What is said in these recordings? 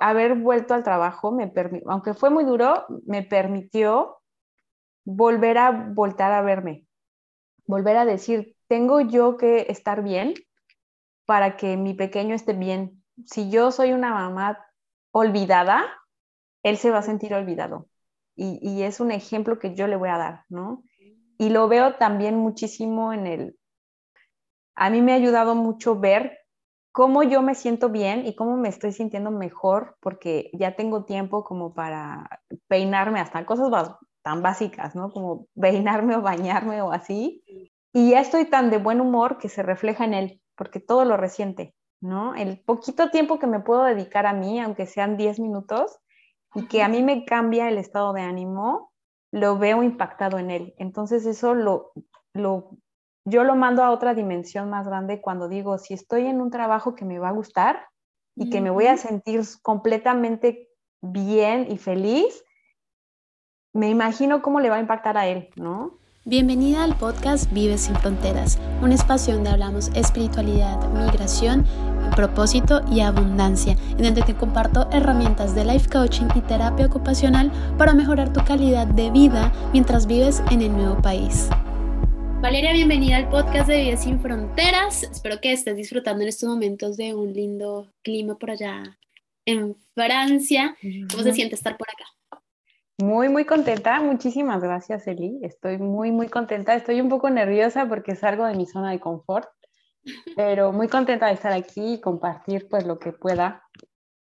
haber vuelto al trabajo, me aunque fue muy duro, me permitió volver a voltar a verme, volver a decir, tengo yo que estar bien para que mi pequeño esté bien. Si yo soy una mamá olvidada, él se va a sentir olvidado. Y, y, es un ejemplo que yo le voy a dar, ¿no? Y lo veo también muchísimo en el... A mí me ha ayudado mucho ver cómo yo me siento bien y cómo me estoy sintiendo mejor, porque ya tengo tiempo como para peinarme hasta cosas tan básicas, ¿no? Como peinarme o bañarme o así. Y ya estoy tan de buen humor que se refleja en él, porque todo lo resiente, ¿no? El poquito tiempo que me puedo dedicar a mí, aunque sean 10 minutos, y que a mí me cambia el estado de ánimo, lo veo impactado en él. Entonces eso lo, lo, yo lo mando a otra dimensión más grande cuando digo, si estoy en un trabajo que me va a gustar y que me voy a sentir completamente bien y feliz, me imagino cómo le va a impactar a él, ¿no? Bienvenida al podcast Vive sin Fronteras, un espacio donde hablamos espiritualidad, migración, propósito y abundancia, en donde te comparto herramientas de life coaching y terapia ocupacional para mejorar tu calidad de vida mientras vives en el nuevo país. Valeria, bienvenida al podcast de Vive sin Fronteras. Espero que estés disfrutando en estos momentos de un lindo clima por allá en Francia. ¿Cómo se siente estar por acá? Muy, muy contenta. Muchísimas gracias, Eli. Estoy muy, muy contenta. Estoy un poco nerviosa porque salgo de mi zona de confort, pero muy contenta de estar aquí y compartir pues lo que pueda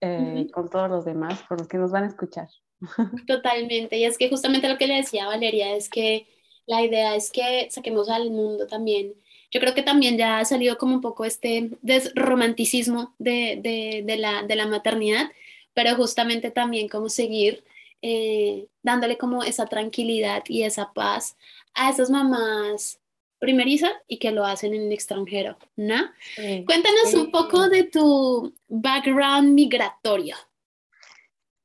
eh, con todos los demás, con los que nos van a escuchar. Totalmente. Y es que justamente lo que le decía Valeria es que la idea es que saquemos al mundo también. Yo creo que también ya ha salido como un poco este desromanticismo de, de, de, la, de la maternidad, pero justamente también como seguir eh, dándole como esa tranquilidad y esa paz a esas mamás primerizas y que lo hacen en el extranjero, ¿no? Cuéntanos un poco de tu background migratorio.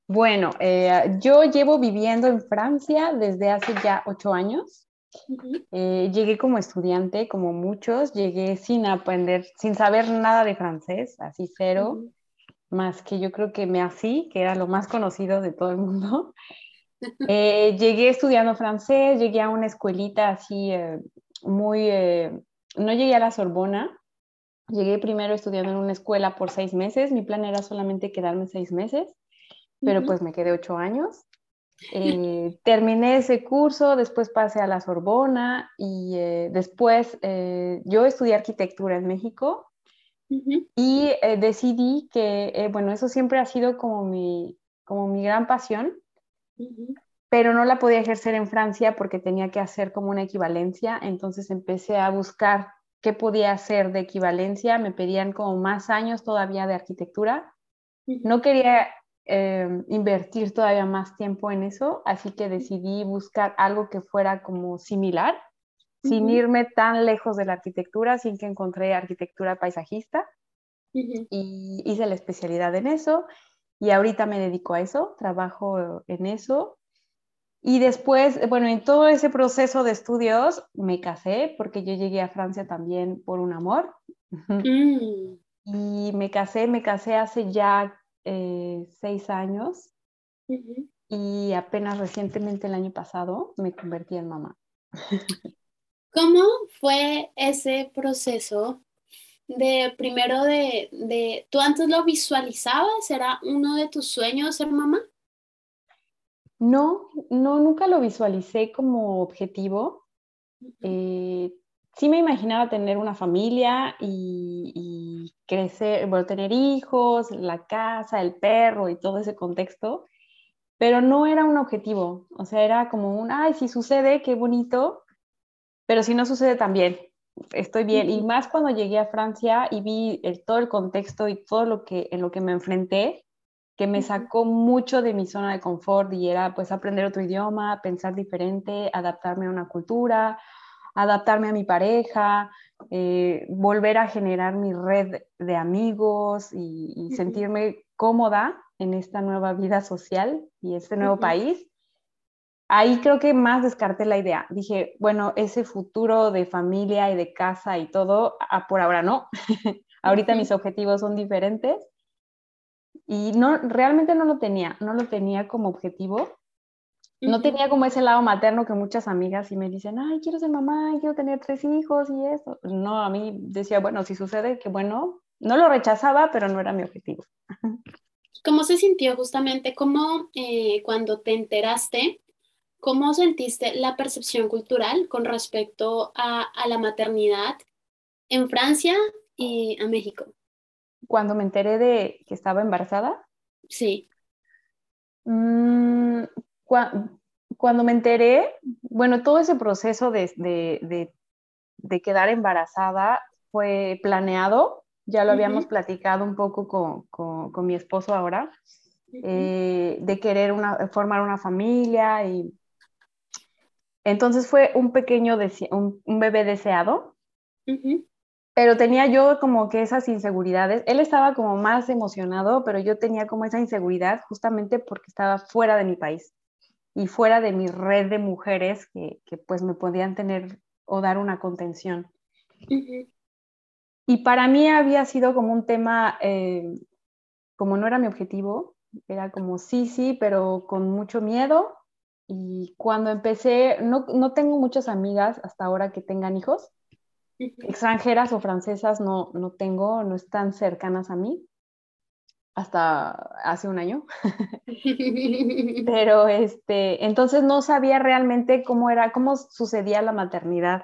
Bueno, eh, yo llevo viviendo en Francia desde hace ya ocho años. Eh, llegué como estudiante, como muchos, llegué sin aprender, sin saber nada de francés, así cero más que yo creo que me así, que era lo más conocido de todo el mundo. Eh, llegué estudiando francés, llegué a una escuelita así eh, muy, eh, no llegué a la Sorbona, llegué primero estudiando en una escuela por seis meses, mi plan era solamente quedarme seis meses, pero pues me quedé ocho años. Terminé ese curso, después pasé a la Sorbona y después yo estudié arquitectura en México y eh, decidí que, eh, bueno, eso siempre ha sido como mi, como mi gran pasión, pero no la podía ejercer en Francia porque tenía que hacer como una equivalencia, entonces empecé a buscar qué podía hacer de equivalencia, me pedían como más años todavía de arquitectura, no quería em, invertir todavía más tiempo en eso, así que decidí buscar algo que fuera como similar sin irme tan lejos de la arquitectura, sin que encontré arquitectura paisajista. Y hice la especialidad en eso y ahorita me dedico a eso, trabajo en eso. Y después, bueno, en todo ese proceso de estudios me casé porque yo llegué a Francia también por un amor. Mm. Y me casé, me casé hace ya eh, seis años y apenas recientemente el año pasado me convertí en mamá. ¿Cómo fue ese proceso de primero de, de, tú antes lo visualizabas? ¿Era uno de tus sueños ser mamá? No, no, nunca lo visualicé como objetivo. Eh, sí me imaginaba tener una familia y, y, crecer, bueno, tener hijos, la casa, el perro y todo ese contexto, pero no era un objetivo. O sea, era como un, ay, si sucede, qué bonito, pero si no sucede también, estoy bien. Y más cuando llegué a Francia y vi todo el contexto y todo lo que en lo que me enfrenté, que me sacó mucho de mi zona de confort y era pues aprender otro idioma, pensar diferente, adaptarme a una cultura, adaptarme a mi pareja, eh, volver a generar mi red de amigos y, sentirme cómoda en esta nueva vida social y este nuevo país ahí creo que más descarté la idea. Dije, bueno, ese futuro de familia y de casa y todo, ah, por ahora no. Ahorita mis objetivos son diferentes. y no, realmente no lo tenía, no lo tenía como objetivo. No tenía como ese lado materno que muchas amigas y me dicen, ay, quiero ser mamá, quiero tener tres hijos y eso. No, a mí decía, bueno, si sucede, que bueno, no lo rechazaba, pero no era mi objetivo. ¿Cómo se sintió justamente, cómo eh, cuando te enteraste, cómo sentiste la percepción cultural con respecto a, a la maternidad en Francia y a México? Cuando me enteré de que estaba embarazada. Sí. Mm, cuando me enteré, bueno, todo ese proceso de, de, de, quedar embarazada fue planeado, ya lo habíamos platicado un poco con, con, con mi esposo ahora, eh, de querer una, formar una familia y entonces fue un pequeño, un, un bebé deseado, pero tenía yo como que esas inseguridades. Él estaba como más emocionado, pero yo tenía como esa inseguridad justamente porque estaba fuera de mi país y fuera de mi red de mujeres que, que pues me podían tener o dar una contención. Y para mí había sido como un tema, eh, como no era mi objetivo, era como sí, sí, pero con mucho miedo. Y cuando empecé, no, no tengo muchas amigas hasta ahora que tengan hijos, extranjeras o francesas no, no tengo, no están cercanas a mí hasta hace un año. Pero este, entonces no sabía realmente cómo era, cómo sucedía la maternidad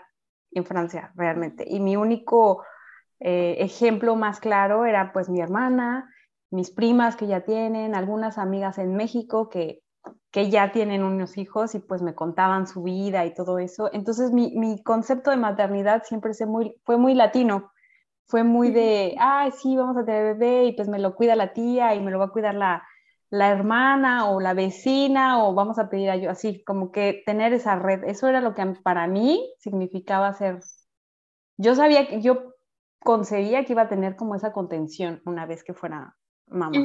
en Francia realmente. Y mi único eh, ejemplo más claro era pues mi hermana, mis primas que ya tienen, algunas amigas en México que que ya tienen unos hijos y pues me contaban su vida y todo eso. Entonces mi, mi concepto de maternidad siempre se muy, fue muy latino, fue muy de, ay, sí, vamos a tener bebé y pues me lo cuida la tía y me lo va a cuidar la, la hermana o la vecina o vamos a pedir a yo, así como que tener esa red, eso era lo que para mí significaba ser, yo sabía que yo concebía que iba a tener como esa contención una vez que fuera mamá.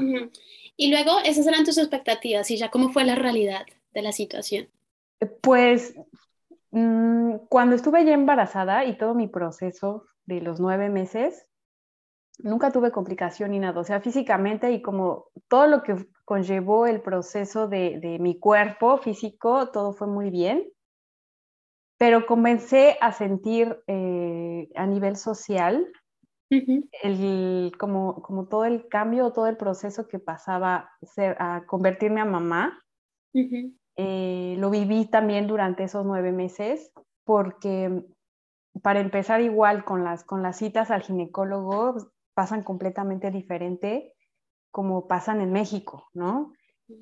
Y luego, esas eran tus expectativas y ya cómo fue la realidad de la situación. Pues mm, cuando estuve ya embarazada y todo mi proceso de los nueve meses, nunca tuve complicación ni nada, o sea, físicamente y como todo lo que conllevó el proceso de, de mi cuerpo físico, todo fue muy bien, pero comencé a sentir eh, a nivel social el, como, como todo el cambio, todo el proceso que pasaba ser, a convertirme a mamá, eh, lo viví también durante esos nueve meses, porque para empezar igual con las, con las citas al ginecólogo pasan completamente diferente como pasan en México, ¿no?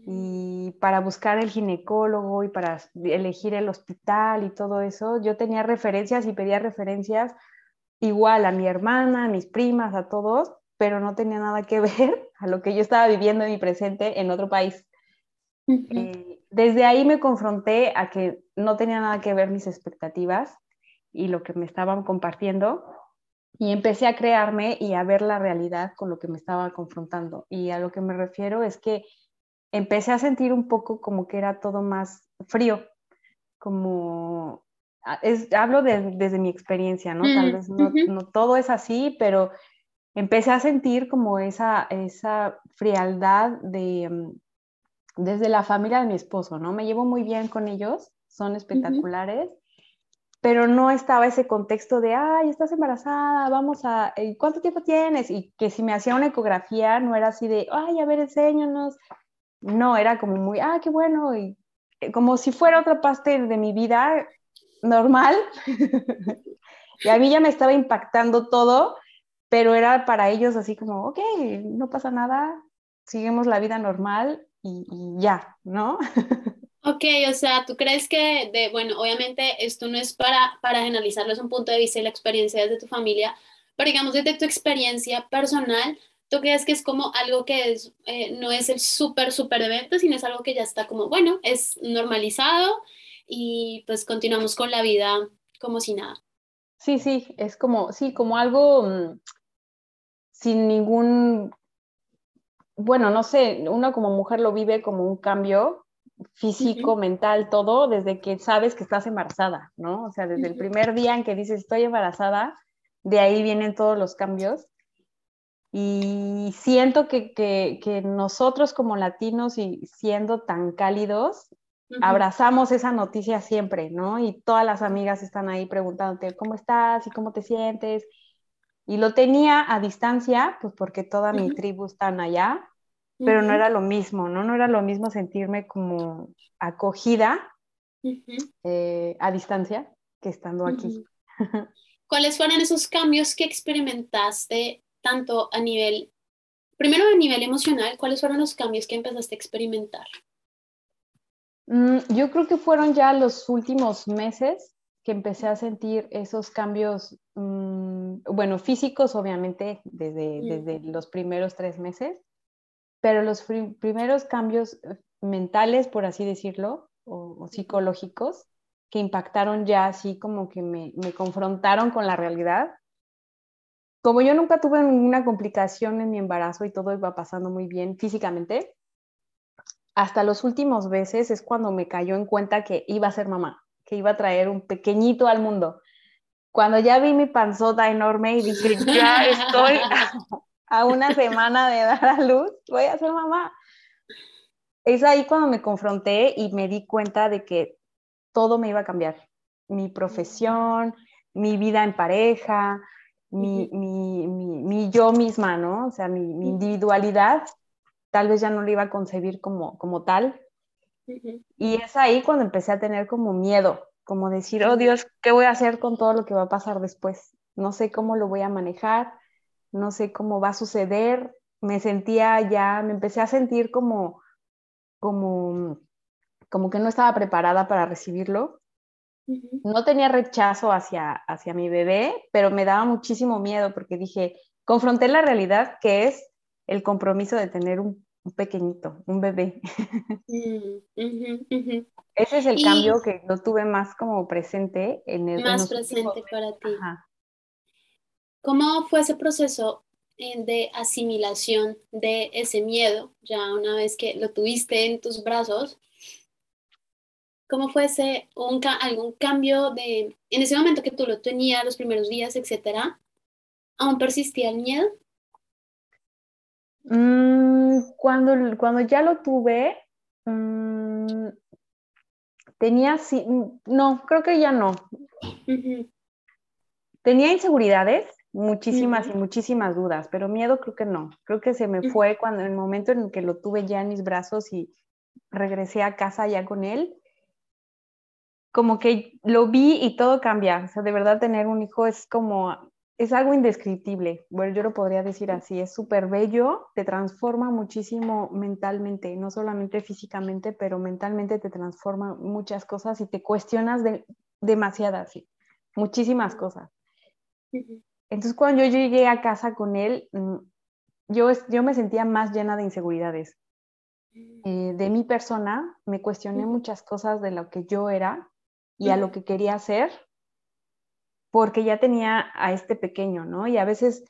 Y para buscar el ginecólogo y para elegir el hospital y todo eso, yo tenía referencias y pedía referencias igual a mi hermana, a mis primas, a todos, pero no tenía nada que ver a lo que yo estaba viviendo en mi presente en otro país. Eh, desde ahí me confronté a que no tenía nada que ver mis expectativas y lo que me estaban compartiendo y empecé a crearme y a ver la realidad con lo que me estaba confrontando. Y a lo que me refiero es que empecé a sentir un poco como que era todo más frío, como Ah, hablo desde mi experiencia, ¿no? Tal vez no, todo es así, pero empecé a sentir como esa, esa frialdad de, mm, desde la familia de mi esposo, ¿no? Me llevo muy bien con ellos, son espectaculares, pero no estaba ese contexto de, ay, estás embarazada, vamos a, eh, ¿cuánto tiempo tienes? Y que si me hacía una ecografía no era así de, ay, a ver, enséñanos. No, era como muy, ah, qué bueno, y eh, como si fuera otra parte de mi vida normal. y a mí ya me estaba impactando todo, pero era para ellos así como, ok, no pasa nada, seguimos la vida normal y, ya, ¿no? Ok, o sea, ¿tú crees que, de, bueno, obviamente esto no es para, para analizarlo desde un punto de vista y la experiencia desde tu familia, pero digamos desde tu experiencia personal, ¿tú crees que es como algo que es, eh, no es el súper, súper evento, sino es algo que ya está como, bueno, es normalizado y pues continuamos con la vida como si nada. Sí, sí, es como, sí, como algo mm, sin ningún, bueno, no sé, uno como mujer lo vive como un cambio físico, mental, todo, desde que sabes que estás embarazada, ¿no? O sea, desde el primer día en que dices estoy embarazada, de ahí vienen todos los cambios. Y siento que, nosotros como latinos y siendo tan cálidos, abrazamos esa noticia siempre, ¿no? Y todas las amigas están ahí preguntándote, ¿cómo estás? ¿Y cómo te sientes? Y lo tenía a distancia, pues porque toda mi tribu están allá, pero no era lo mismo, ¿no? No era lo mismo sentirme como acogida eh, a distancia que estando aquí. ¿Cuáles fueron esos cambios que experimentaste tanto a nivel, primero a nivel emocional, cuáles fueron los cambios que empezaste a experimentar? Mm, yo creo que fueron ya los últimos meses que empecé a sentir esos cambios, mm, bueno, físicos obviamente desde, desde los primeros tres meses, pero los primeros cambios eh, mentales, por así decirlo, o, psicológicos, que impactaron ya así como que me, me confrontaron con la realidad, como yo nunca tuve ninguna complicación en mi embarazo y todo iba pasando muy bien físicamente, hasta los últimos veces es cuando me cayó en cuenta que iba a ser mamá, que iba a traer un pequeñito al mundo. Cuando ya vi mi panzota enorme y dije, ya estoy a una semana de dar a luz, voy a ser mamá. Es ahí cuando me confronté y me di cuenta de que todo me iba a cambiar. Mi profesión, mi vida en pareja, mi, mi, mi, yo misma, ¿no? O sea, mi, individualidad, tal vez ya no la iba a concebir como, como tal. Y es ahí cuando empecé a tener como miedo, como decir, oh Dios, ¿qué voy a hacer con todo lo que va a pasar después? No sé cómo lo voy a manejar, no sé cómo va a suceder. Me sentía ya, me empecé a sentir como, como, como que no estaba preparada para recibirlo no tenía rechazo hacia, hacia mi bebé, pero me daba muchísimo miedo porque dije, confronté la realidad que es el compromiso de tener un, pequeñito, un bebé. Ese es el cambio que no tuve más como presente en el... Más presente para ti. ¿Cómo fue ese proceso eh, de asimilación de ese miedo, ya una vez que lo tuviste en tus brazos? ¿Cómo fue ese, un, algún cambio de, en ese momento que tú lo tenías, los primeros días, etcétera, aún persistía el miedo? Mm, cuando, cuando ya lo tuve, mm, tenía, no, creo que ya no. Tenía inseguridades, muchísimas y muchísimas dudas, pero miedo creo que no. Creo que se me fue cuando en el momento en el que lo tuve ya en mis brazos y regresé a casa ya con él como que lo vi y todo cambia. O sea, de verdad tener un hijo es como, es algo indescriptible. Bueno, yo lo podría decir así, es súper bello, te transforma muchísimo mentalmente, no solamente físicamente, pero mentalmente te transforma muchas cosas y te cuestionas de, demasiadas, muchísimas cosas. Entonces, cuando yo llegué a casa con él, mm, yo, yo me sentía más llena de inseguridades. Eh, de mi persona, me cuestioné muchas cosas de lo que yo era y a lo que quería hacer, porque ya tenía a este pequeño, ¿no? Y a veces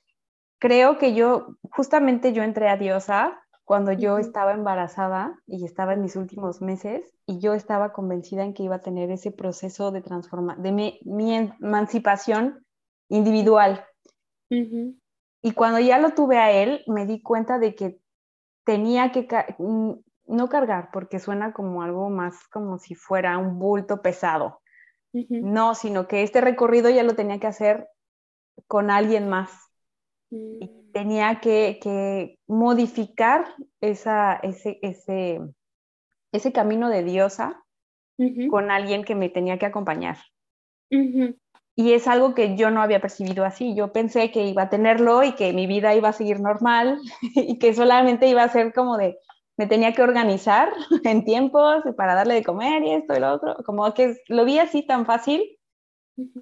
creo que yo, justamente yo entré a Diosa cuando yo estaba embarazada y estaba en mis últimos meses y yo estaba convencida en que iba a tener ese proceso de transformación, de mi, emancipación individual. Y cuando ya lo tuve a él, me di cuenta de que tenía que no cargar, porque suena como algo más como si fuera un bulto pesado. No, sino que este recorrido ya lo tenía que hacer con alguien más. Y mm. tenía que, modificar esa, ese, ese, ese, camino de diosa con alguien que me tenía que acompañar. Y es algo que yo no había percibido así. Yo pensé que iba a tenerlo y que mi vida iba a seguir normal y que solamente iba a ser como de, me tenía que organizar en tiempos para darle de comer y esto y lo otro, como que lo vi así tan fácil,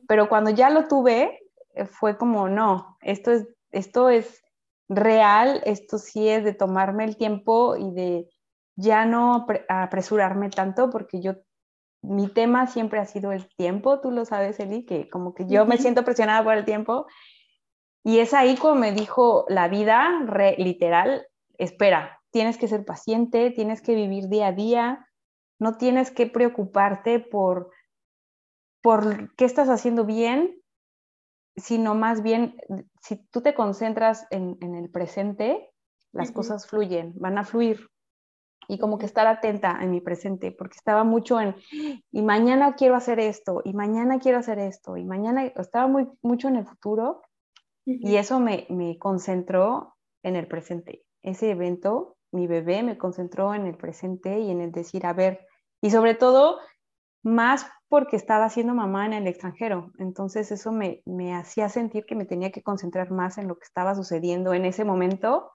pero cuando ya lo tuve, eh, fue como, no, esto es, esto es real, esto sí es de tomarme el tiempo y de ya no apresurarme tanto, porque yo, mi tema siempre ha sido el tiempo, tú lo sabes, Eli, que como que yo me siento presionada por el tiempo. Y es ahí como me dijo la vida, literal, espera, tienes que ser paciente, tienes que vivir día a día, no tienes que preocuparte por, por qué estás haciendo bien, sino más bien, si tú te concentras en, el presente, las cosas fluyen, van a fluir. Y como que estar atenta en mi presente, porque estaba mucho en, y mañana quiero hacer esto, y mañana quiero hacer esto, y mañana estaba muy, mucho en el futuro, y eso me, me concentró en el presente. Ese evento, mi bebé, me concentró en el presente y en el decir, a ver, y sobre todo, más porque estaba siendo mamá en el extranjero. Entonces eso me, hacía sentir que me tenía que concentrar más en lo que estaba sucediendo en ese momento,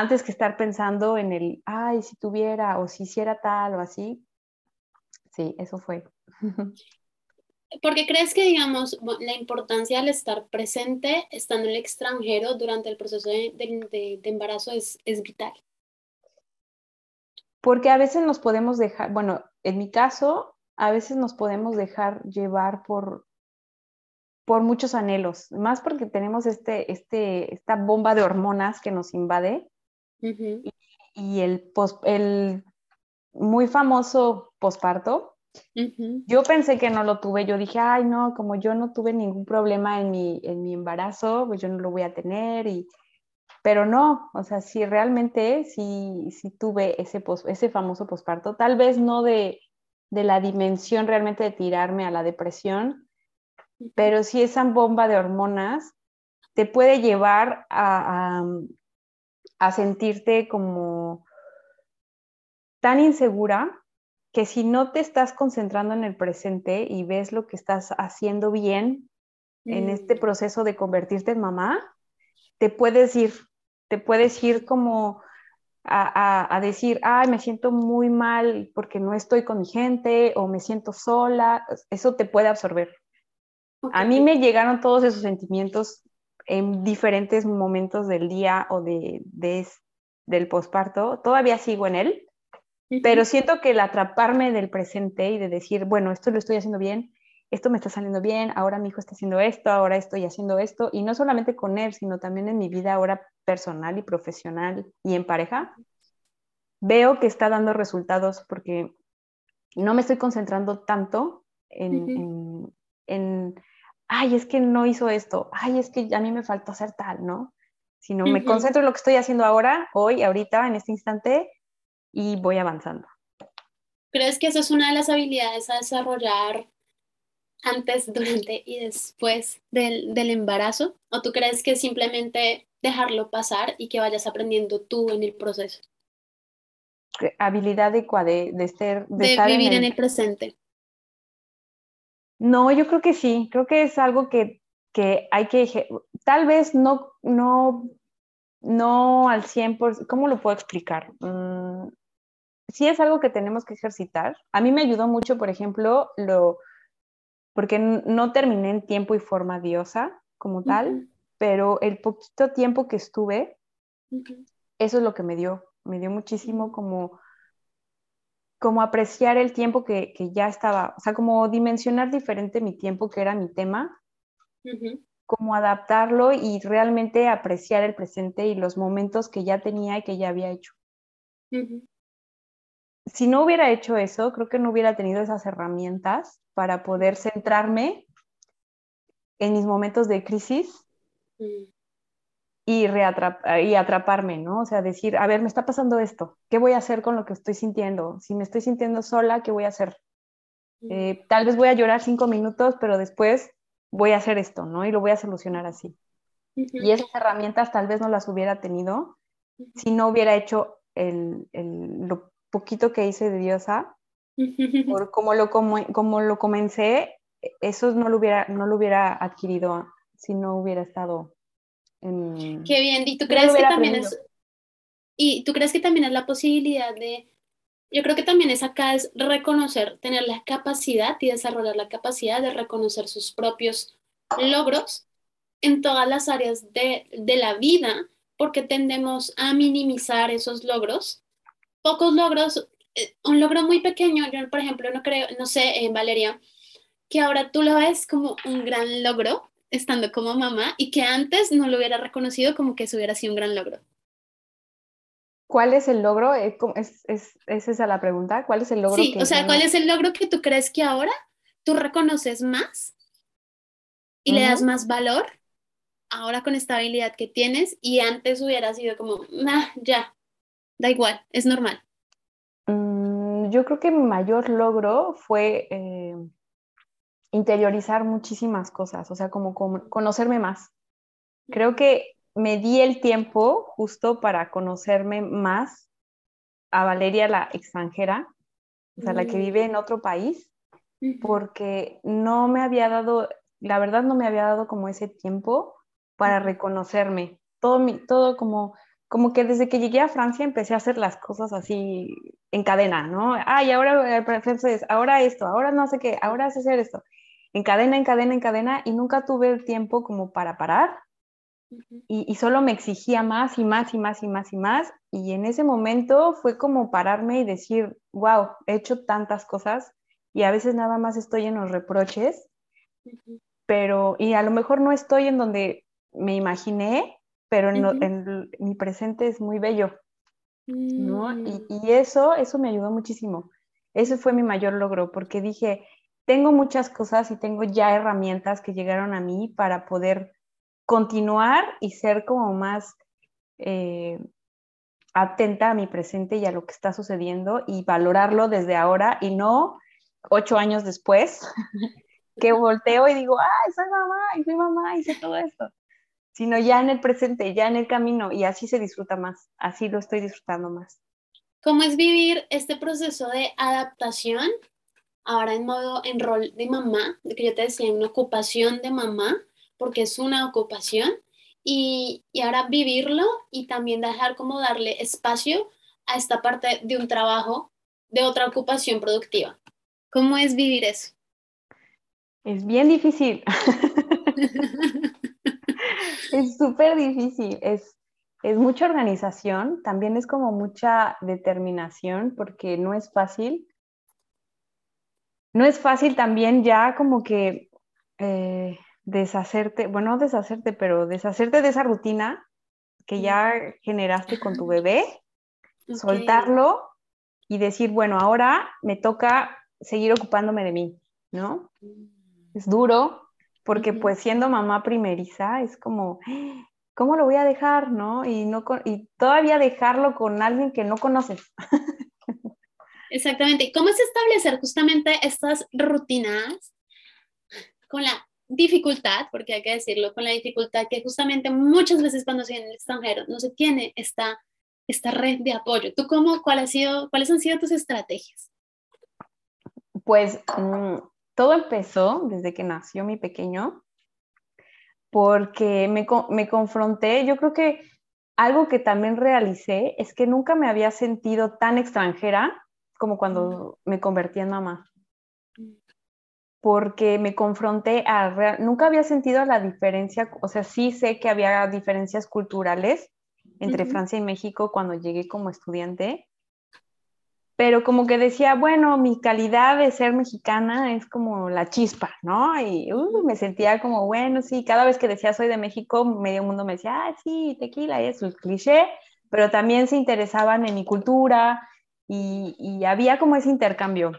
antes que estar pensando en el, ay, si tuviera o si hiciera tal o así. Sí, eso fue. Porque crees que, digamos, la importancia del estar presente, estando en el extranjero durante el proceso de, embarazo es, es vital? Porque a veces nos podemos dejar, bueno, en mi caso, a veces nos podemos dejar llevar por, por muchos anhelos, más porque tenemos este, este, esta bomba de hormonas que nos invade y, el, el muy famoso posparto. Yo pensé que no lo tuve, yo dije, ay no, como yo no tuve ningún problema en mi, en mi embarazo, pues yo no lo voy a tener, y, pero no, o sea, si realmente sí, sí tuve ese, ese famoso posparto, tal vez no de, de la dimensión realmente de tirarme a la depresión, pero sí esa bomba de hormonas te puede llevar a, a, sentirte como tan insegura que si no te estás concentrando en el presente y ves lo que estás haciendo bien en este mm. proceso de convertirte en mamá, te puedes ir, te puedes ir como a, decir, ay, me siento muy mal porque no estoy con mi gente o me siento sola, eso te puede absorber. A mí me llegaron todos esos sentimientos en diferentes momentos del día o de, del posparto. Todavía sigo en él, pero siento que el atraparme del presente y de decir, bueno, esto lo estoy haciendo bien, esto me está saliendo bien, ahora mi hijo está haciendo esto, ahora estoy haciendo esto, y no solamente con él, sino también en mi vida ahora personal y profesional y en pareja, veo que está dando resultados porque no me estoy concentrando tanto en, en, ay, es que no hizo esto, ay, es que a mí me faltó hacer tal, ¿no? Sino me concentro en lo que estoy haciendo ahora, hoy, ahorita, en este instante, y voy avanzando. ¿Crees que esa es una de las habilidades a desarrollar antes, durante y después del, del, embarazo? ¿O tú crees que simplemente dejarlo pasar y que vayas aprendiendo tú en el proceso? Habilidad de, de, de, ser, de, vivir en el... presente. No, yo creo que sí, creo que es algo que, que hay que, tal vez no, no, no al 100%, ¿cómo lo puedo explicar? Mm, sí es algo que tenemos que ejercitar. A mí me ayudó mucho, por ejemplo, lo, porque no terminé en tiempo y forma diosa como tal, pero el poquito tiempo que estuve, eso es lo que me dio, me dio muchísimo como, como apreciar el tiempo que, ya estaba, o sea, como dimensionar diferente mi tiempo, que era mi tema, como adaptarlo y realmente apreciar el presente y los momentos que ya tenía y que ya había hecho. Si no hubiera hecho eso, creo que no hubiera tenido esas herramientas para poder centrarme en mis momentos de crisis mm. Y, y atraparme, ¿no? O sea, decir, a ver, me está pasando esto, ¿qué voy a hacer con lo que estoy sintiendo? Si me estoy sintiendo sola, ¿qué voy a hacer? Eh, tal vez voy a llorar cinco minutos, pero después voy a hacer esto, ¿no? Y lo voy a solucionar así. Y esas herramientas tal vez no las hubiera tenido si no hubiera hecho el, el, lo poquito que hice de diosa por como lo, como, como lo comencé, eso no lo hubiera, no lo hubiera adquirido si no hubiera estado en... Qué bien, ¿y tú crees que también es... Y tú crees que también es la posibilidad de... Yo creo que también es acá es reconocer, tener la capacidad y desarrollar la capacidad de reconocer sus propios logros en todas las áreas de, de la vida, porque tendemos a minimizar esos logros. Pocos logros eh, un logro muy pequeño, yo por ejemplo no creo, no sé, eh, Valeria, que ahora tú lo ves como un gran logro estando como mamá y que antes no lo hubiera reconocido como que eso hubiera sido un gran logro. ¿Cuál es el logro? Eh, ¿Es, es, es esa la pregunta? ¿Cuál es el logro? Sí, o sea, ¿cuál es el logro que tú crees que ahora tú reconoces más y le das más valor ahora con esta habilidad que tienes y antes hubiera sido como, nah, ya, da igual, es normal? Mm, yo creo que mi mayor logro fue eh, interiorizar muchísimas cosas, o sea, como, conocerme más. Creo que me di el tiempo justo para conocerme más a Valeria la extranjera, o sea, la que vive en mm. otro país, porque no me había dado, la verdad no me había dado como ese tiempo para reconocerme. Todo, mi, todo como, como que desde que llegué a Francia empecé a hacer las cosas así en cadena, ¿no? Ay, ahora entonces, ahora esto, ahora no sé qué, ahora sé hacer esto. En cadena, en cadena, en cadena, y nunca tuve el tiempo como para parar. y, y, solo me exigía más y más y más y más y más. Y en ese momento fue como pararme y decir, wow, he hecho tantas cosas y a veces nada más estoy en los reproches, pero, y a lo mejor no estoy en donde me imaginé, pero en, mi presente es muy bello, ¿no? Y, mm. y, eso, eso me ayudó muchísimo. Ese fue mi mayor logro, porque dije, tengo muchas cosas y tengo ya herramientas que llegaron a mí para poder continuar y ser como más eh, atenta a mi presente y a lo que está sucediendo y valorarlo desde ahora y no ocho años después, que volteo y digo, ay, soy mamá, y soy mamá, hice todo esto sino ya en el presente, ya en el camino, y así se disfruta más, así lo estoy disfrutando más. ¿Cómo es vivir este proceso de adaptación ahora en modo, en rol de mamá, de que yo te decía, en una ocupación de mamá, porque es una ocupación, y, y ahora vivirlo y también dejar como darle espacio a esta parte de un trabajo, de otra ocupación productiva? ¿Cómo es vivir eso? Es bien difícil. es súper difícil, es, es mucha organización, también es como mucha determinación porque no es fácil. No es fácil también ya como que eh, deshacerte, bueno, deshacerte, pero deshacerte de esa rutina que ya generaste con tu bebé, soltarlo y decir, bueno, ahora me toca seguir ocupándome de mí, ¿no? Mm. Es duro, porque pues siendo mamá primeriza es como, ¿cómo lo voy a dejar, no? Y, no y todavía dejarlo con alguien que no conoces. Exactamente. ¿Cómo es establecer justamente estas rutinas con la dificultad, porque hay que decirlo, con la dificultad que justamente muchas veces cuando se en el extranjero no se tiene esta, esta red de apoyo? ¿Tú cómo, cuál ha sido, cuáles han sido tus estrategias? Pues mm, todo empezó desde que nació mi pequeño, porque me, me, confronté, yo creo que algo que también realicé es que nunca me había sentido tan extranjera como cuando me convertí en mamá. Porque me confronté a, nunca había sentido la diferencia, o sea, sí sé que había diferencias culturales entre Francia y México cuando llegué como estudiante, pero como que decía, bueno, mi calidad de ser mexicana es como la chispa, ¿no? Y uh, me sentía como, bueno, sí, cada vez que decía soy de México, medio mundo me decía, ah, sí, tequila, y es cliché, pero también se interesaban en mi cultura y, y había como ese intercambio.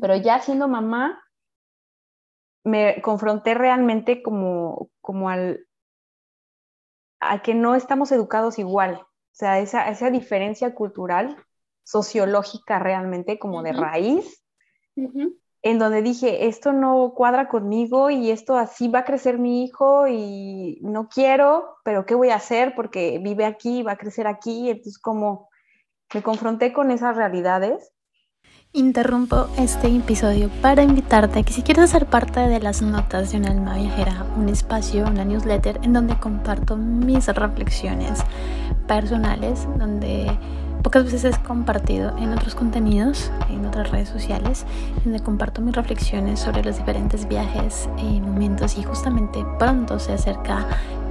Pero ya siendo mamá, me confronté realmente como, como al, a que no estamos educados igual, o sea, esa, esa diferencia cultural sociológica realmente, como de raíz, en donde dije, esto no cuadra conmigo y esto así va a crecer mi hijo y no quiero, pero ¿qué voy a hacer? Porque vive aquí, va a crecer aquí, entonces como me confronté con esas realidades. Interrumpo este episodio para invitarte a que si quieres ser parte de las notas de un alma viajera, un espacio, una newsletter en donde comparto mis reflexiones personales, donde pocas veces es compartido en otros contenidos, en otras redes sociales, donde comparto mis reflexiones sobre los diferentes viajes, y momentos y justamente pronto se acerca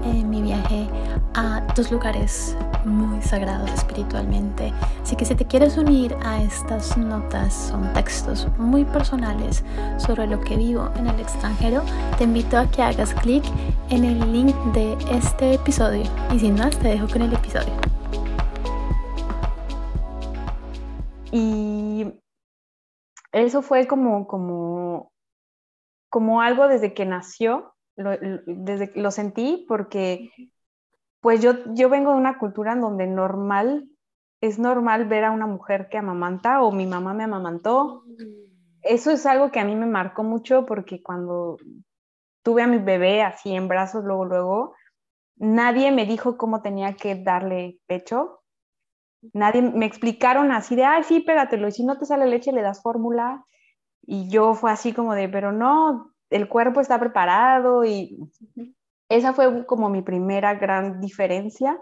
eh, mi viaje a dos lugares muy sagrados espiritualmente. Así que si te quieres unir a estas notas, son textos muy personales sobre lo que vivo en el extranjero, te invito a que hagas clic en el link de este episodio. Y sin más, te dejo con el episodio. Y eso fue como, como, como algo desde que nació, lo, desde lo sentí porque pues yo, yo vengo de una cultura en donde normal, es normal ver a una mujer que amamanta o mi mamá me amamantó. Eso es algo que a mí me marcó mucho porque cuando tuve a mi bebé así en brazos, luego, luego, nadie me dijo cómo tenía que darle pecho. Nadie me explicaron así de, ay, sí, pégatelo, y si no te sale leche, le das fórmula. Y yo fue así como de, pero no, el cuerpo está preparado y esa fue como mi primera gran diferencia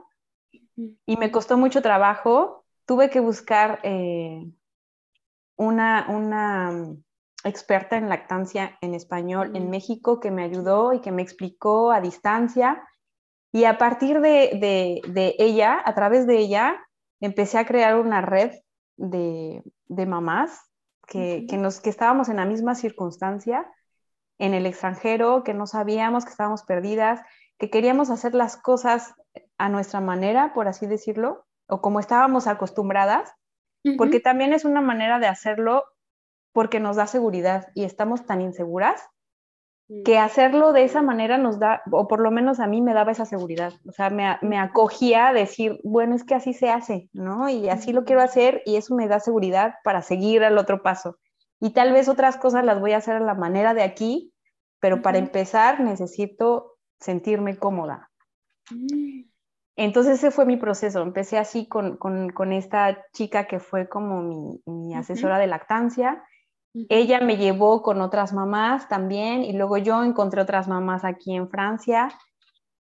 y me costó mucho trabajo. Tuve que buscar eh, una, una experta en lactancia en español en México que me ayudó y que me explicó a distancia. Y a partir de, ella, a través de ella, empecé a crear una red de, mamás que, nos, que estábamos en la misma circunstancia en el extranjero, que no sabíamos, que estábamos perdidas, que queríamos hacer las cosas a nuestra manera, por así decirlo, o como estábamos acostumbradas, porque también es una manera de hacerlo porque nos da seguridad y estamos tan inseguras. Que hacerlo de esa manera nos da, o por lo menos a mí me daba esa seguridad, o sea, me, me acogía a decir, bueno, es que así se hace, ¿no? Y así lo quiero hacer y eso me da seguridad para seguir al otro paso. Y tal vez otras cosas las voy a hacer a la manera de aquí, pero para empezar necesito sentirme cómoda. Mm. Entonces ese fue mi proceso. Empecé así con, con, esta chica que fue como mi, mi asesora de lactancia. Ella me llevó con otras mamás también y luego yo encontré otras mamás aquí en Francia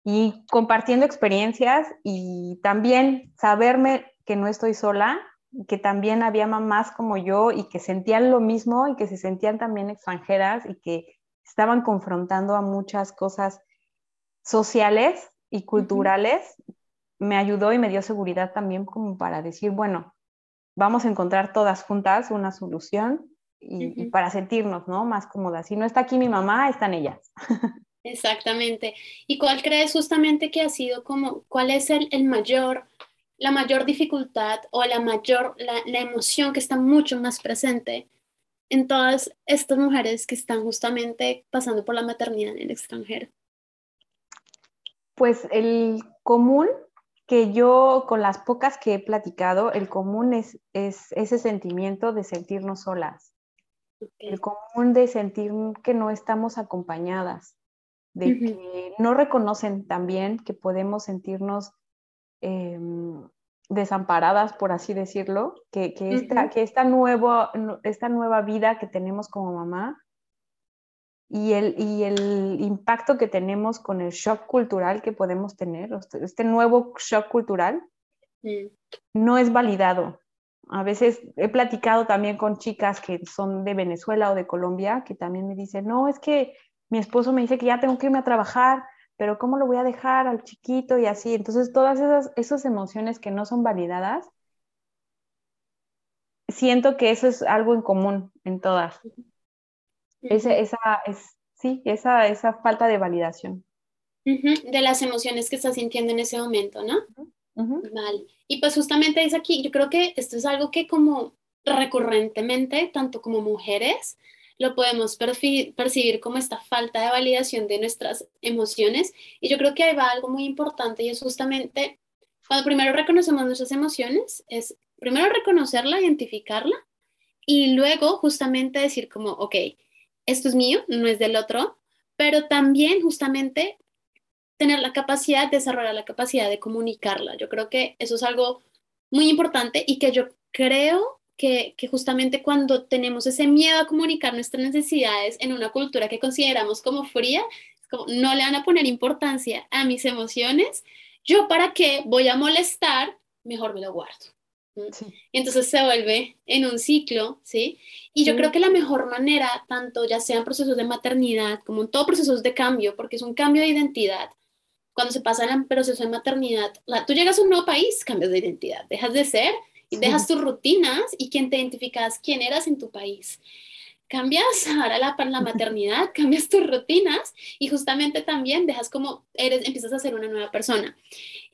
y compartiendo experiencias y también saberme que no estoy sola, que también había mamás como yo y que sentían lo mismo y que se sentían también extranjeras y que estaban confrontando a muchas cosas sociales y culturales, me ayudó y me dio seguridad también como para decir, bueno, vamos a encontrar todas juntas una solución y, para sentirnos, ¿no? Más cómodas. Si no está aquí mi mamá, están ellas. Exactamente. ¿Y cuál crees justamente que ha sido como, cuál es el, el mayor, la mayor dificultad o la mayor, la, la emoción que está mucho más presente en todas estas mujeres que están justamente pasando por la maternidad en el extranjero? Pues el común que yo, con las pocas que he platicado, el común es, es ese sentimiento de sentirnos solas, el común de sentir que no estamos acompañadas, de que no reconocen también que podemos sentirnos em, desamparadas, por así decirlo, que, que, esta, que esta, nuevo, esta nueva vida que tenemos como mamá y el, y el impacto que tenemos con el shock cultural que podemos tener, este nuevo shock cultural, no es validado. A veces he platicado también con chicas que son de Venezuela o de Colombia que también me dicen, no, es que mi esposo me dice que ya tengo que irme a trabajar pero ¿cómo lo voy a dejar al chiquito y así? Entonces, todas esas, esas emociones que no son validadas, siento que eso es algo en común en todas. Esa, esa, es, sí, esa, esa falta de validación. De las emociones que estás sintiendo en ese momento, ¿no? Vale. Y pues justamente es aquí, yo creo que esto es algo que como recurrentemente, tanto como mujeres, lo podemos percibir como esta falta de validación de nuestras emociones. Y yo creo que ahí va algo muy importante y es justamente cuando primero reconocemos nuestras emociones, es primero reconocerla, identificarla y luego justamente decir como, ok, esto es mío, no es del otro, pero también justamente tener la capacidad, desarrollar la capacidad de comunicarla. Yo creo que eso es algo muy importante y que yo creo que, justamente cuando tenemos ese miedo a comunicar nuestras necesidades en una cultura que consideramos como fría, como no le van a poner importancia a mis emociones, yo para qué voy a molestar, mejor me lo guardo. Y entonces se vuelve en un ciclo, ¿sí? Y yo creo que la mejor manera, tanto ya sean procesos de maternidad como en todo procesos de cambio, porque es un cambio de identidad, cuando se pasa el proceso de maternidad, tú llegas a un nuevo país, cambias de identidad, dejas de ser y dejas tus rutinas y quien te identificas quién eras en tu país. Cambias ahora la, la maternidad, cambias tus rutinas y justamente también dejas como eres, empiezas a ser una nueva persona.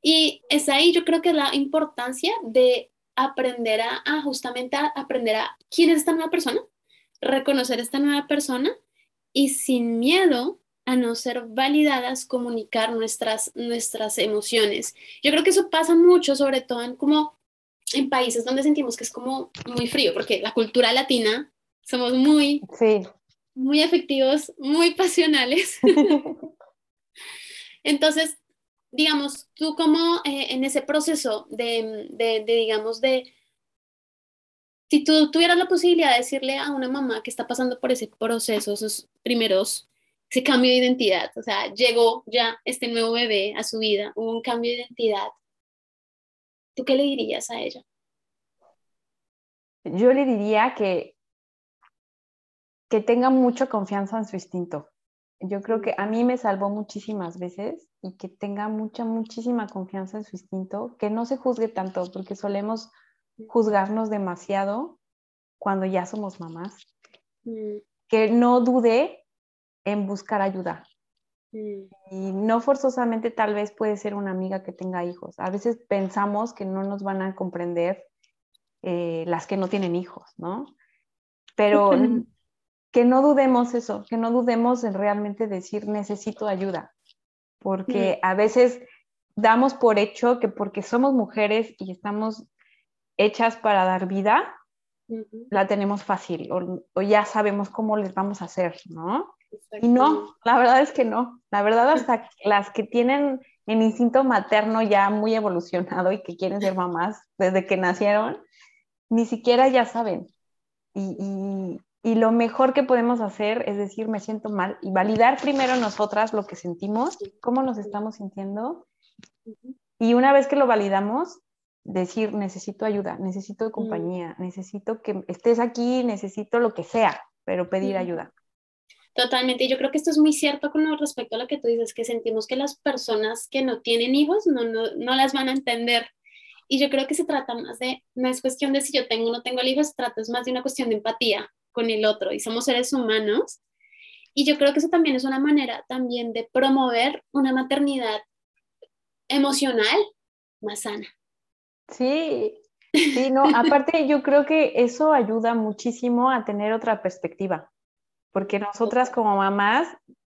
Y es ahí yo creo que la importancia de aprender a, a justamente a aprender a quién es esta nueva persona, reconocer esta nueva persona y sin miedo a no ser validadas, comunicar nuestras, nuestras emociones. Yo creo que eso pasa mucho, sobre todo en, como en países donde sentimos que es como muy frío, porque la cultura latina somos muy, muy afectivos, muy pasionales. Entonces, digamos, tú como eh, en ese proceso de, de, digamos, de, si tú tuvieras la posibilidad de decirle a una mamá que está pasando por ese proceso, esos primeros ese cambio de identidad. O sea, llegó ya este nuevo bebé a su vida, hubo un cambio de identidad. ¿Tú qué le dirías a ella? Yo le diría que, que tenga mucha confianza en su instinto. Yo creo que a mí me salvó muchísimas veces y que tenga mucha, muchísima confianza en su instinto, que no se juzgue tanto, porque solemos juzgarnos demasiado cuando ya somos mamás. Mm. Que no dude en buscar ayuda. Y no forzosamente tal vez puede ser una amiga que tenga hijos. A veces pensamos que no nos van a comprender eh, las que no tienen hijos, ¿no? Pero que no dudemos eso, que no dudemos en realmente decir necesito ayuda, porque a veces damos por hecho que porque somos mujeres y estamos hechas para dar vida, la tenemos fácil o, o, ya sabemos cómo les vamos a hacer, ¿no? Y no, la verdad es que no. La verdad hasta las que tienen el instinto materno ya muy evolucionado y que quieren ser mamás desde que nacieron, ni siquiera ya saben. Y, lo mejor que podemos hacer es decir, me siento mal y validar primero nosotras lo que sentimos, cómo nos estamos sintiendo. Y una vez que lo validamos, decir, necesito ayuda, necesito compañía, necesito que estés aquí, necesito lo que sea, pero pedir ayuda. Totalmente, yo creo que esto es muy cierto con respecto a lo que tú dices, que sentimos que las personas que no tienen hijos no, no, no las van a entender. Y yo creo que se trata más de, no es cuestión de si yo tengo o no tengo hijos, se trata más de una cuestión de empatía con el otro y somos seres humanos. Y yo creo que eso también es una manera también de promover una maternidad emocional más sana. Sí, sí, no, aparte yo creo que eso ayuda muchísimo a tener otra perspectiva porque nosotras como mamás,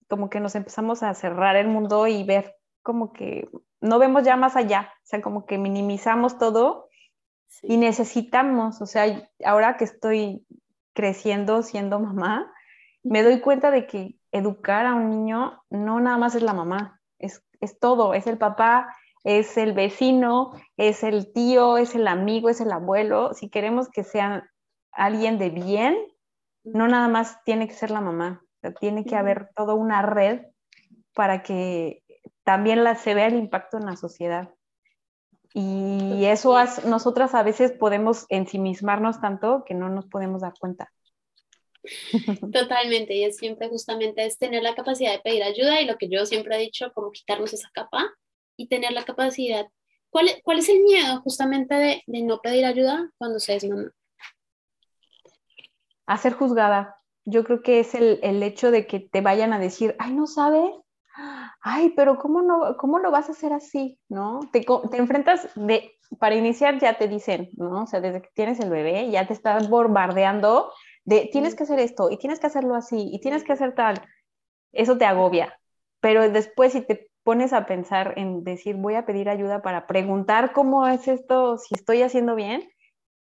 como que nos empezamos a cerrar el mundo y ver como que no vemos ya más allá, o sea, como que minimizamos todo y necesitamos, o sea, ahora que estoy creciendo siendo mamá, me doy cuenta de que educar a un niño no nada más es la mamá, es, es todo, es el papá, es el vecino, es el tío, es el amigo, es el abuelo. Si queremos que sean alguien de bien, no nada más tiene que ser la mamá, tiene que haber toda una red para que también la, se vea el impacto en la sociedad. Y eso nosotras a veces podemos ensimismarnos tanto que no nos podemos dar cuenta. Totalmente, y es siempre justamente es tener la capacidad de pedir ayuda y lo que yo siempre he dicho, como quitarnos esa capa y tener la capacidad. ¿Cuál, cuál es el miedo justamente de, de no pedir ayuda cuando se es mamá? A ser juzgada. Yo creo que es el, el, hecho de que te vayan a decir, ay, no sabes, ay, pero ¿cómo, no, cómo lo vas a hacer así? ¿No? Te, te, enfrentas de, para iniciar ya te dicen, ¿no? O sea, desde que tienes el bebé ya te están bombardeando de tienes que hacer esto y tienes que hacerlo así y tienes que hacer tal. Eso te agobia. Pero después si te pones a pensar en decir, voy a pedir ayuda para preguntar cómo es esto, si estoy haciendo bien,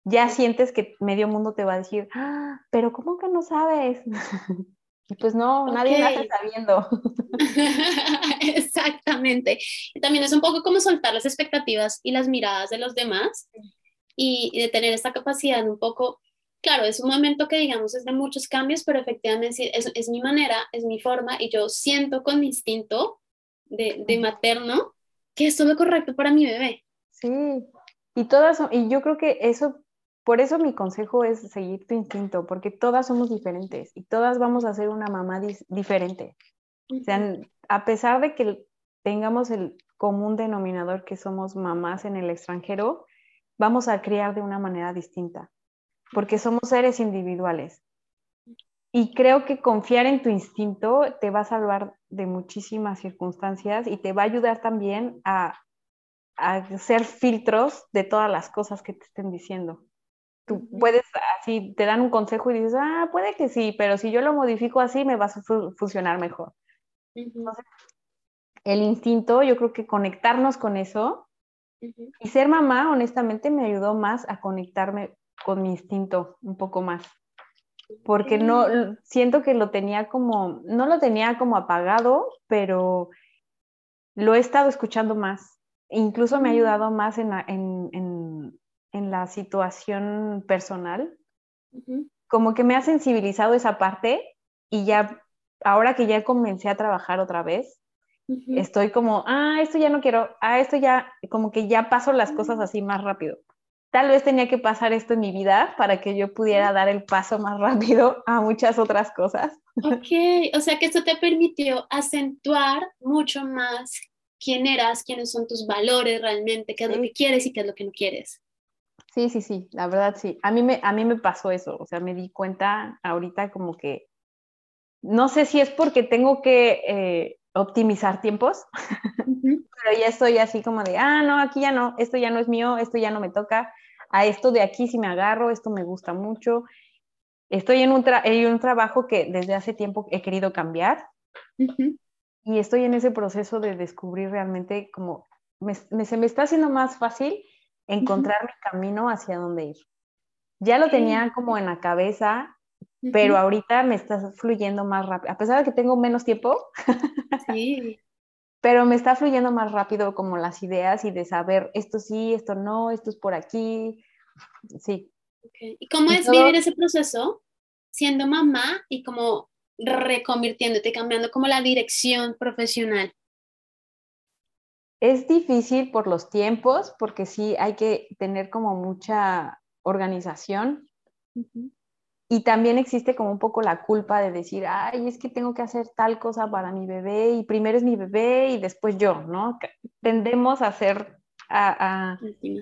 ya sientes que medio mundo te va a decir, ah, pero ¿cómo que no sabes? y pues no, nadie nace sabiendo. Exactamente. Y también es un poco como soltar las expectativas y las miradas de los demás y, de tener esta capacidad un poco, claro, es un momento que digamos es de muchos cambios, pero efectivamente es, es mi manera, es mi forma y yo siento con mi instinto de, de materno que esto es lo correcto para mi bebé. Sí, y todas, y yo creo que eso por eso mi consejo es seguir tu instinto, porque todas somos diferentes y todas vamos a ser una mamá diferente. O sea, a pesar de que tengamos el común denominador que somos mamás en el extranjero, vamos a criar de una manera distinta, porque somos seres individuales. Y creo que confiar en tu instinto te va a salvar de muchísimas circunstancias y te va a ayudar también a, a hacer filtros de todas las cosas que te estén diciendo. Tú puedes, así, te dan un consejo y dices, ah, puede que sí, pero si yo lo modifico así, me va a funcionar mejor. Entonces, el instinto, yo creo que conectarnos con eso y ser mamá, honestamente, me ayudó más a conectarme con mi instinto un poco más. Porque no, siento que lo tenía como, no lo tenía como apagado, pero lo he estado escuchando más. Incluso me ha ayudado más en, la situación personal. Como que me ha sensibilizado esa parte y ya, ahora que ya comencé a trabajar otra vez, estoy como, ah, esto ya no quiero, ah, esto ya, como que ya paso las cosas mm. así más rápido. Tal vez tenía que pasar esto en mi vida para que yo pudiera dar el paso más rápido a muchas otras cosas. Ok, o sea que esto te permitió acentuar mucho más quién eras, quiénes son tus valores realmente, qué es lo que quieres y qué es lo que no quieres. Sí, sí, sí, la verdad sí. A mí me, a mí me pasó eso, o sea, me di cuenta ahorita como que, no sé si es porque tengo que eh, optimizar tiempos, pero ya estoy así como de, ah, no, aquí ya no, esto ya no es mío, esto ya no me toca, a esto de aquí sí me agarro, esto me gusta mucho. Estoy en un, en un trabajo que desde hace tiempo he querido cambiar y estoy en ese proceso de descubrir realmente como se me está haciendo más fácil encontrar mi camino hacia dónde ir. Ya lo tenía como en la cabeza, pero ahorita me está fluyendo más rápido. A pesar de que tengo menos tiempo, sí. pero me está fluyendo más rápido como las ideas y de saber esto sí, esto no, esto es por aquí. Sí. ¿Y cómo es vivir ese proceso siendo mamá y como reconvirtiéndote, cambiando como la dirección profesional? Es difícil por los tiempos, porque sí hay que tener como mucha organización. Y también existe como un poco la culpa de decir, ay, es que tengo que hacer tal cosa para mi bebé y primero es mi bebé y después yo, ¿no? Tendemos a hacer, a,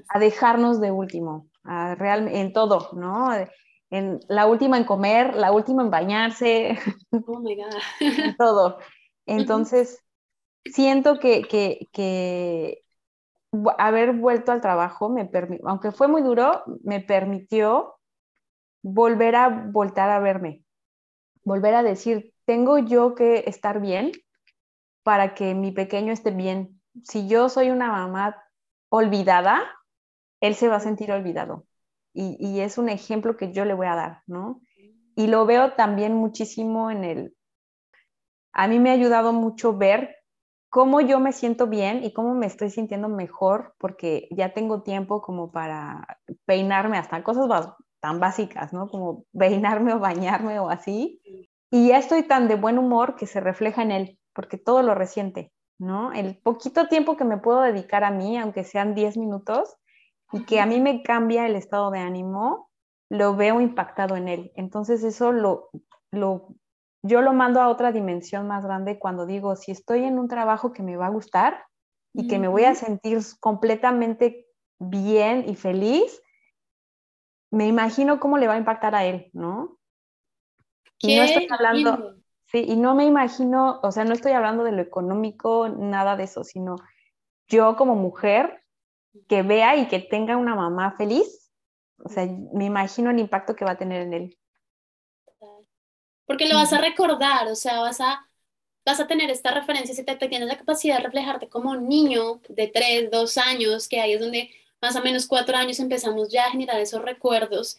a, dejarnos de último, a real, en todo, ¿no? En la última en comer, la última en bañarse. Oh my God. en todo. Entonces, siento que, que, haber vuelto al trabajo, me aunque fue muy duro, me permitió volver a voltar a verme, volver a decir, tengo yo que estar bien para que mi pequeño esté bien. Si yo soy una mamá olvidada, él se va a sentir olvidado. Y, es un ejemplo que yo le voy a dar, ¿no? Y lo veo también muchísimo en el... A mí me ha ayudado mucho ver cómo yo me siento bien y cómo me estoy sintiendo mejor porque ya tengo tiempo como para peinarme hasta cosas tan básicas, ¿no? Como peinarme o bañarme o así. Y ya estoy tan de buen humor que se refleja en él, porque todo lo resiente, ¿no? El poquito tiempo que me puedo dedicar a mí, aunque sean 10 minutos, y que a mí me cambia el estado de ánimo, lo veo impactado en él. Entonces eso lo, lo, yo lo mando a otra dimensión más grande cuando digo, si estoy en un trabajo que me va a gustar y que me voy a sentir completamente bien y feliz, me imagino cómo le va a impactar a él, ¿no? Y no estoy hablando, sí, y no me imagino, o sea, no estoy hablando de lo económico, nada de eso, sino yo como mujer que vea y que tenga una mamá feliz, o sea, me imagino el impacto que va a tener en él. Porque lo vas a recordar, o sea, vas a, vas a tener esta referencia, si te, te tienes la capacidad de reflejarte como un niño de 3, 2 años, que ahí es donde más o menos cuatro años empezamos ya a generar esos recuerdos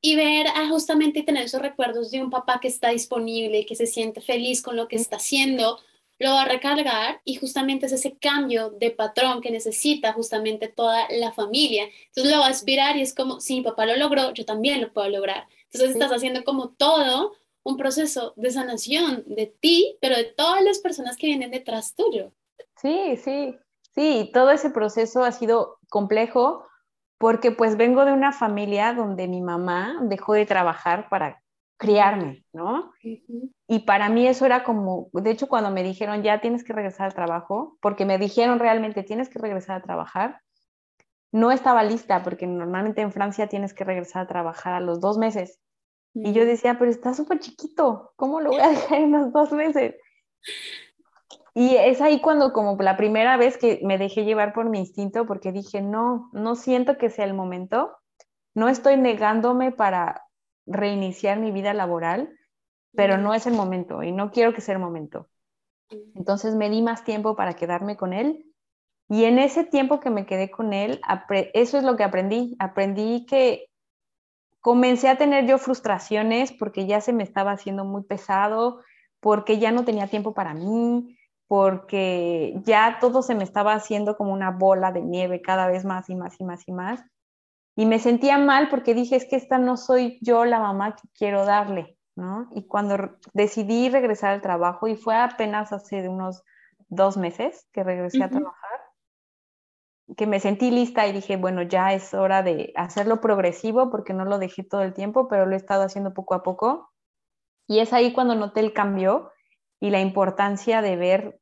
y ver a justamente tener esos recuerdos de un papá que está disponible, que se siente feliz con lo que está haciendo, lo va a recargar y justamente es ese cambio de patrón que necesita justamente toda la familia. Entonces lo va a aspirar y es como, si mi papá lo logró, yo también lo puedo lograr. Entonces estás haciendo como todo un proceso de sanación de ti, pero de todas las personas que vienen detrás tuyo. Sí, sí, Sí, todo ese proceso ha sido complejo porque pues vengo de una familia donde mi mamá dejó de trabajar para criarme, ¿no? Y para mí eso era como, de hecho cuando me dijeron ya tienes que regresar al trabajo, porque me dijeron realmente tienes que regresar a trabajar, no estaba lista porque normalmente en Francia tienes que regresar a trabajar a los dos meses. Y yo decía, pero está súper chiquito, ¿cómo lo voy a dejar en los dos meses? Y es ahí cuando como la primera vez que me dejé llevar por mi instinto porque dije, no, no siento que sea el momento, no estoy negándome para reiniciar mi vida laboral, pero no es el momento y no quiero que sea el momento. Entonces me di más tiempo para quedarme con él. Y en ese tiempo que me quedé con él, eso es lo que aprendí. Aprendí que comencé a tener yo frustraciones porque ya se me estaba haciendo muy pesado, porque ya no tenía tiempo para mí, porque ya todo se me estaba haciendo como una bola de nieve cada vez más y más y más y más. Y me sentía mal porque dije, es que esta no soy yo la mamá que quiero darle, ¿no? Y cuando decidí regresar al trabajo, y fue apenas hace unos dos meses que regresé a trabajar, que me sentí lista y dije, bueno, ya es hora de hacerlo progresivo porque no lo dejé todo el tiempo, pero lo he estado haciendo poco a poco. Y es ahí cuando noté el cambio y la importancia de ver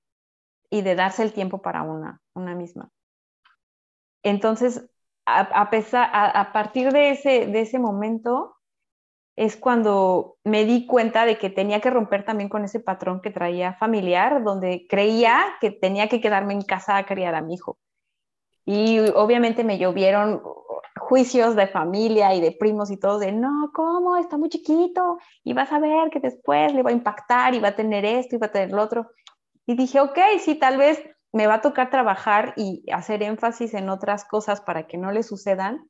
y de darse el tiempo para una, una misma. Entonces, a, pesar, a, partir de ese, de ese momento, es cuando me di cuenta de que tenía que romper también con ese patrón que traía familiar, donde creía que tenía que quedarme en casa a criar a mi hijo. Y obviamente me llovieron juicios de familia y de primos y todo de, no, ¿cómo? Está muy chiquito y vas a ver que después le va a impactar y va a tener esto y va a tener lo otro. Y dije, ok, sí, tal vez me va a tocar trabajar y hacer énfasis en otras cosas para que no le sucedan,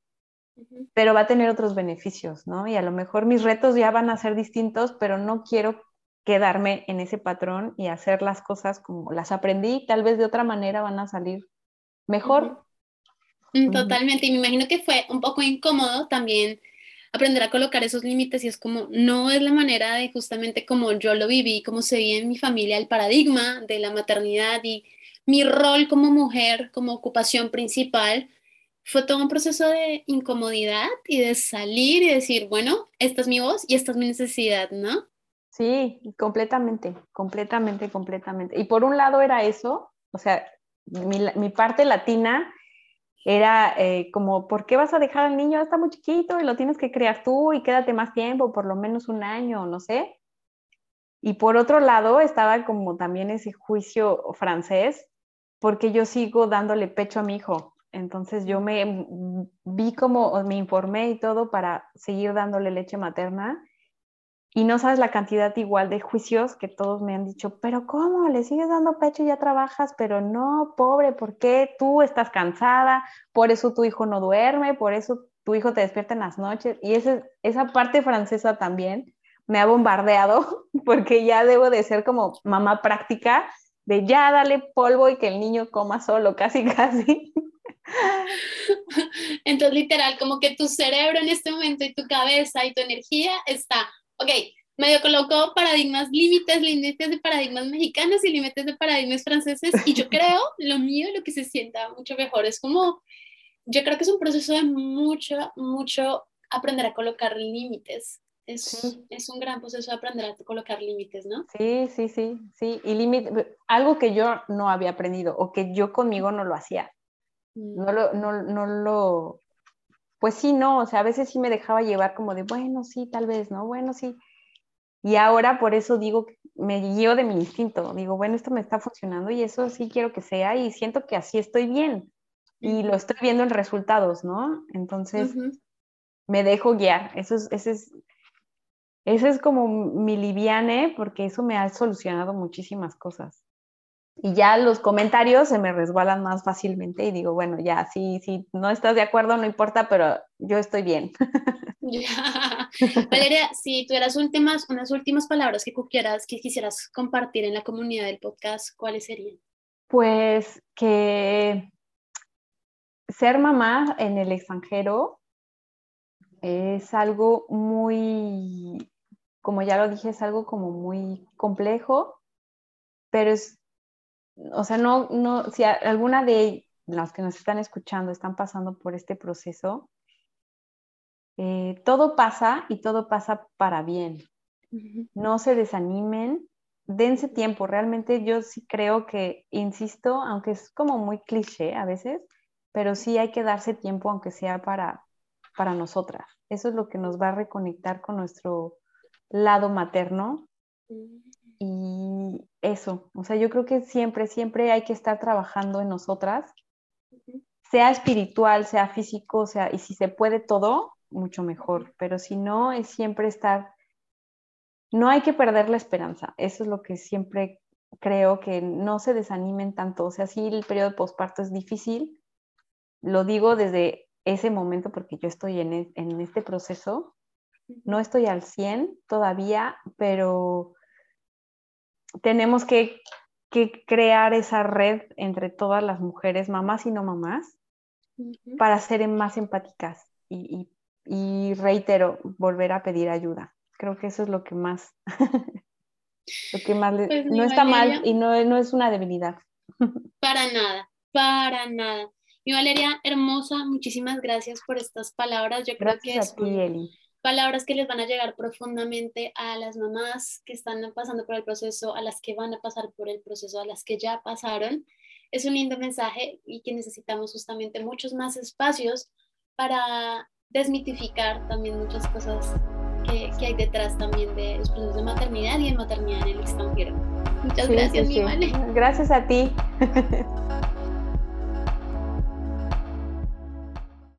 pero va a tener otros beneficios, ¿no? Y a lo mejor mis retos ya van a ser distintos, pero no quiero quedarme en ese patrón y hacer las cosas como las aprendí, tal vez de otra manera van a salir mejor. Mm, totalmente, y me imagino que fue un poco incómodo también aprender a colocar esos límites y es como, no es la manera de justamente como yo lo viví, como se vive en mi familia, el paradigma de la maternidad y mi rol como mujer, como ocupación principal, fue todo un proceso de incomodidad y de salir y decir, bueno, esta es mi voz y esta es mi necesidad, ¿no? Sí, completamente, completamente, completamente. Y por un lado era eso, o sea, mi, mi parte latina era eh, como, ¿por qué vas a dejar al niño? Está muy chiquito y lo tienes que criar tú y quédate más tiempo, por lo menos un año, no sé. Y por otro lado estaba como también ese juicio francés, porque yo sigo dándole pecho a mi hijo. Entonces yo me vi como, me informé y todo para seguir dándole leche materna y no sabes la cantidad igual de juicios que todos me han dicho, pero ¿cómo? Le sigues dando pecho y ya trabajas, pero no, pobre, ¿por qué? Tú estás cansada, por eso tu hijo no duerme, por eso tu hijo te despierta en las noches. Y ese, esa parte francesa también me ha bombardeado porque ya debo de ser como mamá práctica, de ya dale polvo y que el niño coma solo, casi, casi. Entonces, literal, como que tu cerebro en este momento y tu cabeza y tu energía está ok, medio colocó paradigmas, límites, límites de paradigmas mexicanos y límites de paradigmas franceses. Y yo creo, lo mío, lo que se sienta mucho mejor es como, yo creo que es un proceso de mucho, mucho aprender a colocar límites. Es, es un gran proceso de aprender a colocar límites, ¿no? Sí, sí, sí, sí. Y límite, algo que yo no había aprendido o que yo conmigo no lo hacía. Mm. No lo, no, no lo, pues sí, no, o sea, a veces sí me dejaba llevar como de, bueno, sí, tal vez, ¿no? Bueno, sí. Y ahora por eso digo, me guío de mi instinto, digo, bueno, esto me está funcionando y eso sí quiero que sea y siento que así estoy bien y lo estoy viendo en resultados, ¿no? Entonces, me dejo guiar, eso es, ese es, ese es como mi liviane porque eso me ha solucionado muchísimas cosas y ya los comentarios se me resbalan más fácilmente y digo, bueno, ya, sí, sí, no estás de acuerdo, no importa, pero yo estoy bien. Valeria, si tuvieras últimas, unas últimas palabras que quieras, que quisieras compartir en la comunidad del podcast, ¿cuáles serían? Pues que ser mamá en el extranjero es algo muy, como ya lo dije, es algo como muy complejo, pero es o sea, no, no, si alguna de las que nos están escuchando están pasando por este proceso, eh, todo pasa y todo pasa para bien. No se desanimen, dense tiempo. Realmente yo sí creo que, insisto, aunque es como muy cliché a veces, pero sí hay que darse tiempo, aunque sea para, para nosotras. Eso es lo que nos va a reconectar con nuestro lado materno y eso, o sea, yo creo que siempre, siempre hay que estar trabajando en nosotras, sea espiritual, sea físico, sea, y si se puede todo, mucho mejor, pero si no, es siempre estar, no hay que perder la esperanza, eso es lo que siempre creo que no se desanimen tanto. O sea, sí, el periodo de posparto es difícil. Lo digo desde ese momento porque yo estoy en, e, en este proceso. No estoy al 100 todavía, pero tenemos que, que, crear esa red entre todas las mujeres, mamás y no mamás, para ser más empáticas y, y, reitero, volver a pedir ayuda. Creo que eso es lo que más, lo que más pues no está mal y no, no es una debilidad. Para nada, para nada. Mi Valeria, hermosa, muchísimas gracias por estas palabras. Yo creo gracias que a ti, Eli palabras que les van a llegar profundamente a las mamás que están pasando por el proceso, a las que van a pasar por el proceso, a las que ya pasaron. Es un lindo mensaje y que necesitamos justamente muchos más espacios para desmitificar también muchas cosas que, que hay detrás también de los procesos de maternidad y de maternidad en el extranjero. Muchas gracias, mi Vale. Gracias a ti.